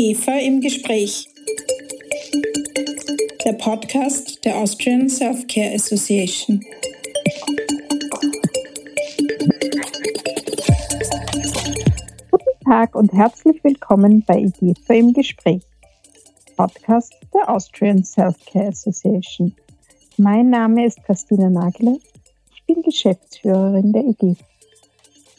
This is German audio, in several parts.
IGEFA im Gespräch. Der Podcast der Austrian Self-Care Association. Guten Tag und herzlich willkommen bei IGEFA im Gespräch. Podcast der Austrian Self-Care Association. Mein Name ist Christina Nagler. Ich bin Geschäftsführerin der IGEFA.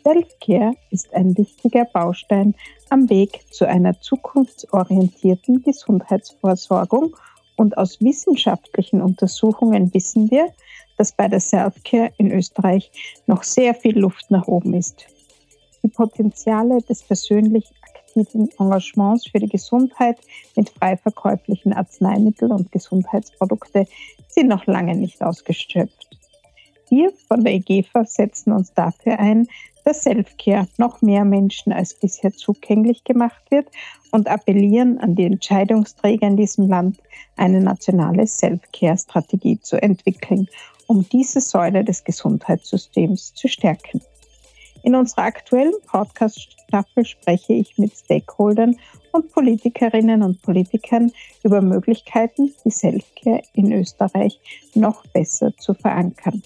Self-Care ist ein wichtiger Baustein am Weg zu einer zukunftsorientierten Gesundheitsvorsorgung und aus wissenschaftlichen Untersuchungen wissen wir, dass bei der Self-Care in Österreich noch sehr viel Luft nach oben ist. Die Potenziale des persönlich aktiven Engagements für die Gesundheit mit frei verkäuflichen Arzneimitteln und Gesundheitsprodukte sind noch lange nicht ausgeschöpft. Wir von der EGFA setzen uns dafür ein, dass Selfcare noch mehr Menschen als bisher zugänglich gemacht wird und appellieren an die Entscheidungsträger in diesem Land, eine nationale Selfcare-Strategie zu entwickeln, um diese Säule des Gesundheitssystems zu stärken. In unserer aktuellen Podcast-Staffel spreche ich mit Stakeholdern und Politikerinnen und Politikern über Möglichkeiten, die Selfcare in Österreich noch besser zu verankern.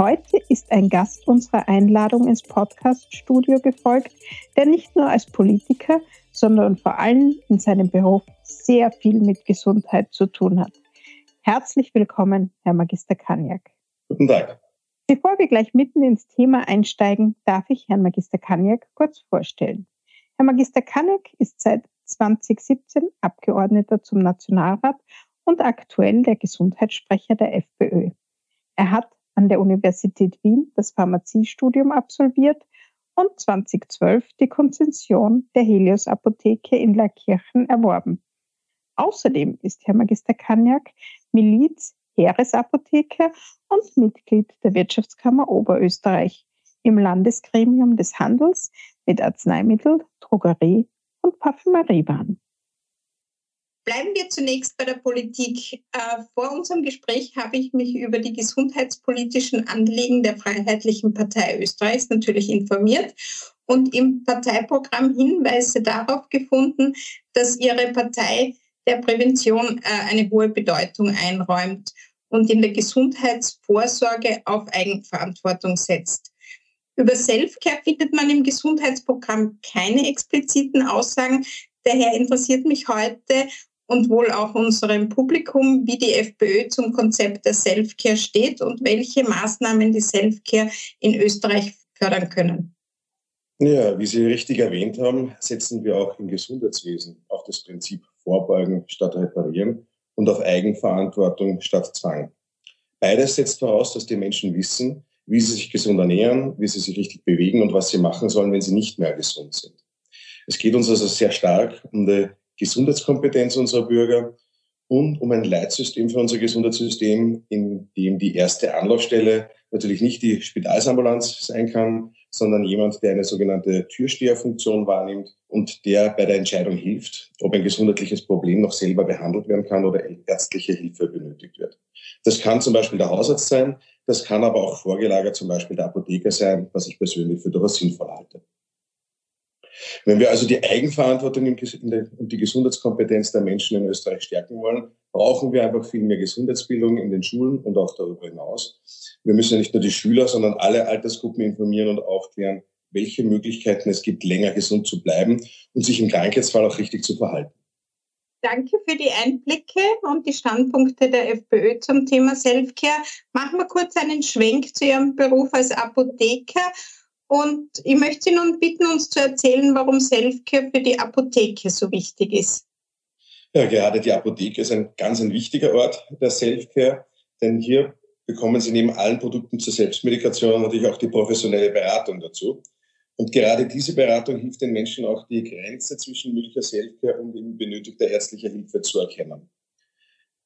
Heute ist ein Gast unserer Einladung ins Podcast-Studio gefolgt, der nicht nur als Politiker, sondern vor allem in seinem Beruf sehr viel mit Gesundheit zu tun hat. Herzlich willkommen, Herr Magister Kaniak. Guten Tag. Bevor wir gleich mitten ins Thema einsteigen, darf ich Herrn Magister Kaniak kurz vorstellen. Herr Magister Kaniak ist seit 2017 Abgeordneter zum Nationalrat und aktuell der Gesundheitssprecher der FPÖ. Er hat an der Universität Wien das Pharmaziestudium absolviert und 2012 die Konzession der Helios Apotheke in Laakirchen erworben. Außerdem ist Herr Magister Kaniak Miliz Heeresapotheker und Mitglied der Wirtschaftskammer Oberösterreich im Landesgremium des Handels mit Arzneimittel, Drogerie und Parfümeriewaren. Bleiben wir zunächst bei der Politik. Äh, vor unserem Gespräch habe ich mich über die gesundheitspolitischen Anliegen der Freiheitlichen Partei Österreichs natürlich informiert und im Parteiprogramm Hinweise darauf gefunden, dass Ihre Partei der Prävention äh, eine hohe Bedeutung einräumt und in der Gesundheitsvorsorge auf Eigenverantwortung setzt. Über Selfcare findet man im Gesundheitsprogramm keine expliziten Aussagen. Daher interessiert mich heute, und wohl auch unserem Publikum, wie die FPÖ zum Konzept der Selfcare steht und welche Maßnahmen die Selfcare in Österreich fördern können. Ja, wie Sie richtig erwähnt haben, setzen wir auch im Gesundheitswesen auf das Prinzip Vorbeugen statt Reparieren und auf Eigenverantwortung statt Zwang. Beides setzt voraus, dass die Menschen wissen, wie sie sich gesund ernähren, wie sie sich richtig bewegen und was sie machen sollen, wenn sie nicht mehr gesund sind. Es geht uns also sehr stark um die Gesundheitskompetenz unserer Bürger und um ein Leitsystem für unser Gesundheitssystem, in dem die erste Anlaufstelle natürlich nicht die Spitalsambulanz sein kann, sondern jemand, der eine sogenannte Türsteherfunktion wahrnimmt und der bei der Entscheidung hilft, ob ein gesundheitliches Problem noch selber behandelt werden kann oder ärztliche Hilfe benötigt wird. Das kann zum Beispiel der Hausarzt sein, das kann aber auch vorgelagert zum Beispiel der Apotheker sein, was ich persönlich für durchaus sinnvoll halte. Wenn wir also die Eigenverantwortung und die Gesundheitskompetenz der Menschen in Österreich stärken wollen, brauchen wir einfach viel mehr Gesundheitsbildung in den Schulen und auch darüber hinaus. Wir müssen nicht nur die Schüler, sondern alle Altersgruppen informieren und aufklären, welche Möglichkeiten es gibt, länger gesund zu bleiben und sich im Krankheitsfall auch richtig zu verhalten. Danke für die Einblicke und die Standpunkte der FPÖ zum Thema Selfcare. Machen wir kurz einen Schwenk zu Ihrem Beruf als Apotheker. Und ich möchte Sie nun bitten, uns zu erzählen, warum Selfcare für die Apotheke so wichtig ist. Ja, gerade die Apotheke ist ein ganz ein wichtiger Ort der Selfcare, denn hier bekommen Sie neben allen Produkten zur Selbstmedikation natürlich auch die professionelle Beratung dazu. Und gerade diese Beratung hilft den Menschen auch, die Grenze zwischen möglicher Selfcare und eben benötigter ärztlicher Hilfe zu erkennen.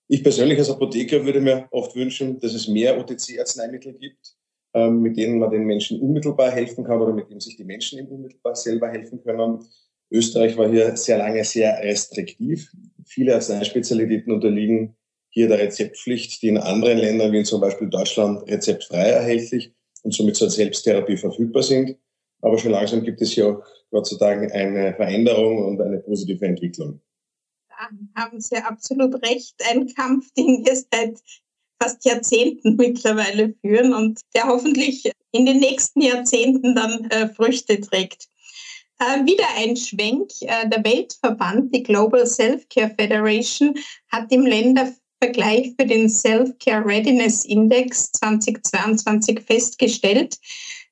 Ich persönlich als Apotheker würde mir oft wünschen, dass es mehr OTC-Arzneimittel gibt, mit denen man den Menschen unmittelbar helfen kann oder mit denen sich die Menschen eben unmittelbar selber helfen können. Österreich war hier sehr lange sehr restriktiv. Viele Arzneispezialitäten unterliegen hier der Rezeptpflicht, die in anderen Ländern, wie zum Beispiel Deutschland, rezeptfrei erhältlich und somit zur Selbsttherapie verfügbar sind. Aber schon langsam gibt es hier auch, Gott sei Dank, eine Veränderung und eine positive Entwicklung. Da haben Sie absolut recht. Ein Kampf, den wir seit fast Jahrzehnten mittlerweile führen und der hoffentlich in den nächsten Jahrzehnten dann äh, Früchte trägt. Äh, wieder ein Schwenk. Äh, der Weltverband, die Global Self-Care Federation, hat im Ländervergleich für den Self-Care Readiness Index 2022 festgestellt,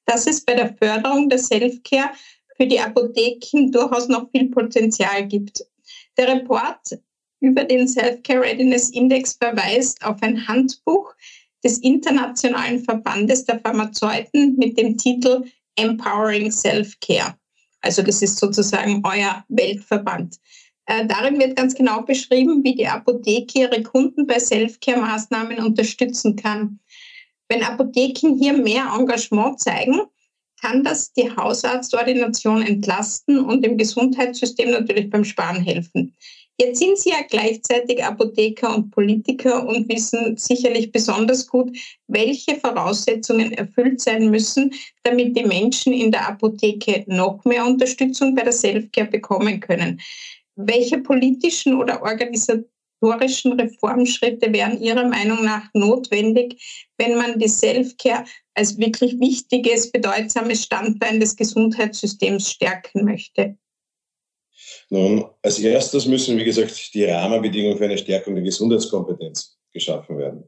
dass es bei der Förderung der Self-Care für die Apotheken durchaus noch viel Potenzial gibt. Der Report über den Self-Care Readiness Index verweist auf ein Handbuch des Internationalen Verbandes der Pharmazeuten mit dem Titel Empowering Self-Care. Also das ist sozusagen euer Weltverband. Äh, darin wird ganz genau beschrieben, wie die Apotheke ihre Kunden bei Self-Care-Maßnahmen unterstützen kann. Wenn Apotheken hier mehr Engagement zeigen, kann das die Hausarztordination entlasten und dem Gesundheitssystem natürlich beim Sparen helfen. Jetzt sind Sie ja gleichzeitig Apotheker und Politiker und wissen sicherlich besonders gut, welche Voraussetzungen erfüllt sein müssen, damit die Menschen in der Apotheke noch mehr Unterstützung bei der Selfcare bekommen können. Welche politischen oder organisatorischen Reformschritte wären Ihrer Meinung nach notwendig, wenn man die Selfcare als wirklich wichtiges, bedeutsames Standbein des Gesundheitssystems stärken möchte? Nun, als erstes müssen, wie gesagt, die Rahmenbedingungen für eine Stärkung der Gesundheitskompetenz geschaffen werden.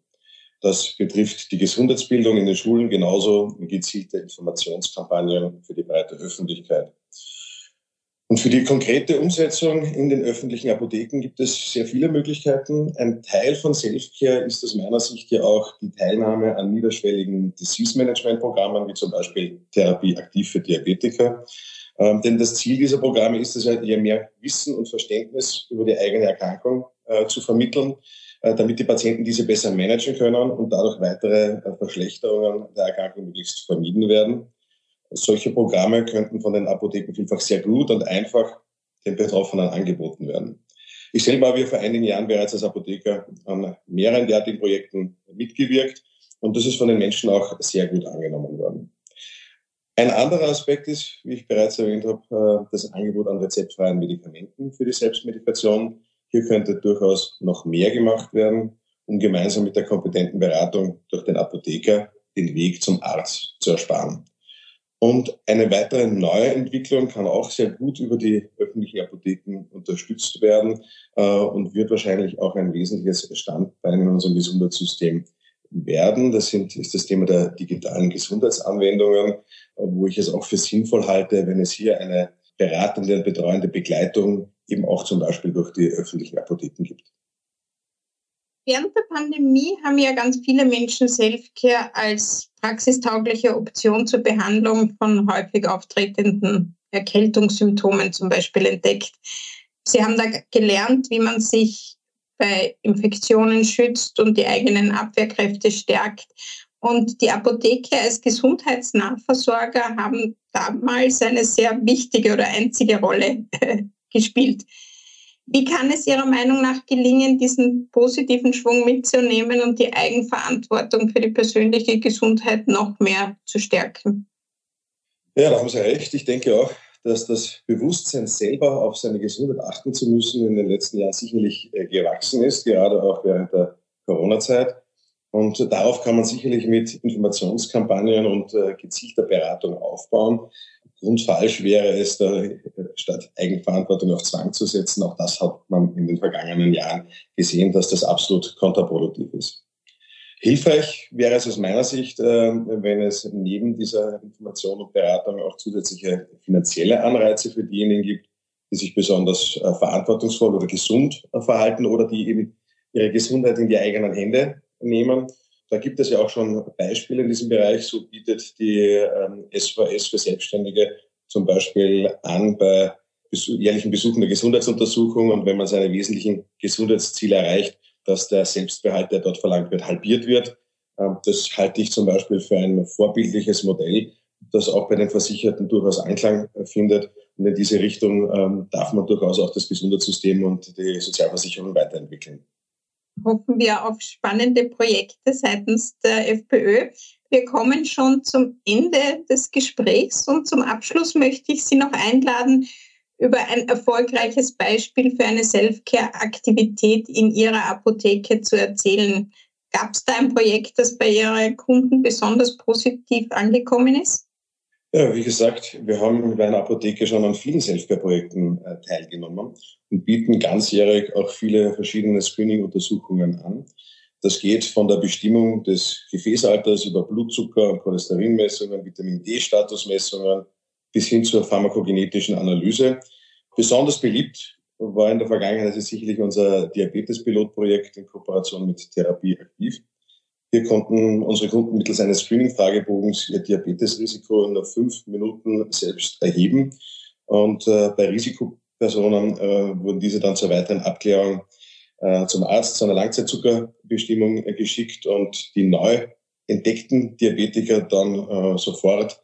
Das betrifft die Gesundheitsbildung in den Schulen genauso wie gezielte Informationskampagnen für die breite Öffentlichkeit. Und für die konkrete Umsetzung in den öffentlichen Apotheken gibt es sehr viele Möglichkeiten. Ein Teil von Selfcare ist aus meiner Sicht ja auch die Teilnahme an niederschwelligen Disease-Management-Programmen, wie zum Beispiel Therapie aktiv für Diabetiker. Ähm, denn das Ziel dieser Programme ist es, je mehr Wissen und Verständnis über die eigene Erkrankung äh, zu vermitteln, äh, damit die Patienten diese besser managen können und dadurch weitere äh, Verschlechterungen der Erkrankung möglichst vermieden werden. Solche Programme könnten von den Apotheken vielfach sehr gut und einfach den Betroffenen angeboten werden. Ich selber habe hier vor einigen Jahren bereits als Apotheker an mehreren derartigen Projekten mitgewirkt und das ist von den Menschen auch sehr gut angenommen worden. Ein anderer Aspekt ist, wie ich bereits erwähnt habe, äh, das Angebot an rezeptfreien Medikamenten für die Selbstmedikation. Hier könnte durchaus noch mehr gemacht werden, um gemeinsam mit der kompetenten Beratung durch den Apotheker den Weg zum Arzt zu ersparen. Und eine weitere neue Entwicklung kann auch sehr gut über die öffentlichen Apotheken unterstützt werden äh, und wird wahrscheinlich auch ein wesentliches Standbein in unserem Gesundheitssystem werden. Das sind, ist das Thema der digitalen Gesundheitsanwendungen, wo ich es auch für sinnvoll halte, wenn es hier eine beratende und betreuende Begleitung eben auch zum Beispiel durch die öffentlichen Apotheken gibt. Während der Pandemie haben ja ganz viele Menschen Selfcare als praxistaugliche Option zur Behandlung von häufig auftretenden Erkältungssymptomen zum Beispiel entdeckt. Sie haben da gelernt, wie man sich bei Infektionen schützt und die eigenen Abwehrkräfte stärkt. Und die Apotheke als Gesundheitsnahversorger haben damals eine sehr wichtige oder einzige Rolle äh, gespielt. Wie kann es Ihrer Meinung nach gelingen, diesen positiven Schwung mitzunehmen und die Eigenverantwortung für die persönliche Gesundheit noch mehr zu stärken? Ja, da haben Sie recht. Ich denke auch, dass das Bewusstsein selber auf seine Gesundheit achten zu müssen in den letzten Jahren sicherlich äh, gewachsen ist, gerade auch während der Corona-Zeit. Und darauf kann man sicherlich mit Informationskampagnen und äh, gezielter Beratung aufbauen. Grundfalsch wäre es, äh, statt Eigenverantwortung auf Zwang zu setzen. Auch das hat man in den vergangenen Jahren gesehen, dass das absolut kontraproduktiv ist. Hilfreich wäre es aus meiner Sicht, äh, wenn es neben dieser Information und Beratung auch zusätzliche finanzielle Anreize für diejenigen gibt, die sich besonders äh, verantwortungsvoll oder gesund äh, verhalten oder die eben ihre Gesundheit in die eigenen Hände nehmen. Da gibt es ja auch schon Beispiele in diesem Bereich. So bietet die SVS ähm, für Selbstständige zum Beispiel an bei jährlichen Besuchen der Gesundheitsuntersuchung und wenn man seine wesentlichen Gesundheitsziele erreicht, dass der Selbstbehalt, der dort verlangt wird, halbiert wird. Ähm, das halte ich zum Beispiel für ein vorbildliches Modell, das auch bei den Versicherten durchaus Anklang äh, findet. Und in diese Richtung ähm, darf man durchaus auch das Gesundheitssystem und die Sozialversicherung weiterentwickeln. Hoffen wir auf spannende Projekte seitens der FPÖ. Wir kommen schon zum Ende des Gesprächs und zum Abschluss möchte ich Sie noch einladen, über ein erfolgreiches Beispiel für eine Self-Care-Aktivität in Ihrer Apotheke zu erzählen. Gab es da ein Projekt, das bei Ihren Kunden besonders positiv angekommen ist? Ja, wie gesagt, wir haben bei einer Apotheke schon an vielen Selfcare-Projekten äh, teilgenommen und bieten ganzjährig auch viele verschiedene Screening-Untersuchungen an. Das geht von der Bestimmung des Gefäßalters über Blutzucker- und Cholesterinmessungen, Vitamin D-Statusmessungen bis hin zur pharmakogenetischen Analyse. Besonders beliebt war in der Vergangenheit also sicherlich unser Diabetes-Pilotprojekt in Kooperation mit Therapie Aktiv. Hier konnten unsere Kunden mittels eines Screening-Fragebogens ihr Diabetesrisiko in fünf Minuten selbst erheben. Und äh, bei Risikopersonen äh, wurden diese dann zur weiteren Abklärung äh, zum Arzt, zu einer Langzeitzuckerbestimmung äh, geschickt und die neu entdeckten Diabetiker dann äh, sofort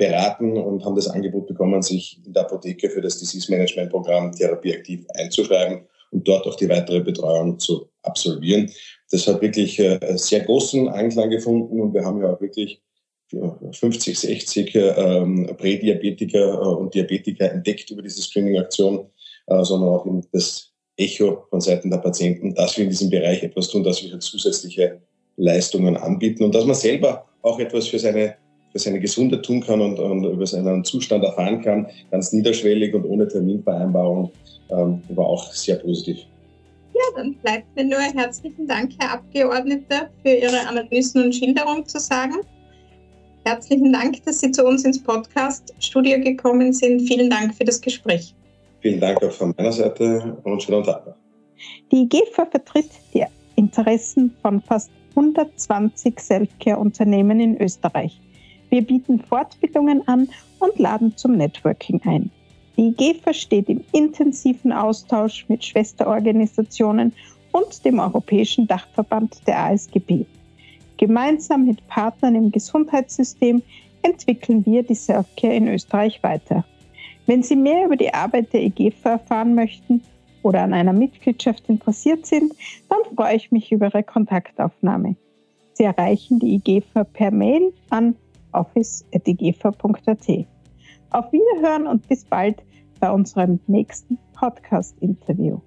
beraten und haben das Angebot bekommen, sich in der Apotheke für das Disease Management Programm Therapieaktiv einzuschreiben und dort auch die weitere Betreuung zu absolvieren. Das hat wirklich äh, sehr großen Anklang gefunden und wir haben ja auch wirklich 50, 60 ähm, Prädiabetiker äh, und Diabetiker entdeckt über diese Screening-Aktion, äh, sondern auch das Echo von Seiten der Patienten, dass wir in diesem Bereich etwas tun, dass wir zusätzliche Leistungen anbieten und dass man selber auch etwas für seine, für seine Gesundheit tun kann und, und über seinen Zustand erfahren kann, ganz niederschwellig und ohne Terminvereinbarung, ähm, war auch sehr positiv. Ja, dann bleibt mir nur herzlichen Dank, Herr Abgeordneter, für Ihre Analysen und Schilderung zu sagen. Herzlichen Dank, dass Sie zu uns ins Podcast-Studio gekommen sind. Vielen Dank für das Gespräch. Vielen Dank auch von meiner Seite und schönen Tag noch. Die GEFA vertritt die Interessen von fast 120 Selfcare-Unternehmen in Österreich. Wir bieten Fortbildungen an und laden zum Networking ein. Die GEFA steht im intensiven Austausch mit Schwesterorganisationen und dem Europäischen Dachverband der ASGB. Gemeinsam mit Partnern im Gesundheitssystem entwickeln wir die Selfcare in Österreich weiter. Wenn Sie mehr über die Arbeit der EGFA erfahren möchten oder an einer Mitgliedschaft interessiert sind, dann freue ich mich über Ihre Kontaktaufnahme. Sie erreichen die IGFA per Mail an office.igfa.at. Auf Wiederhören und bis bald bei unserem nächsten Podcast-Interview.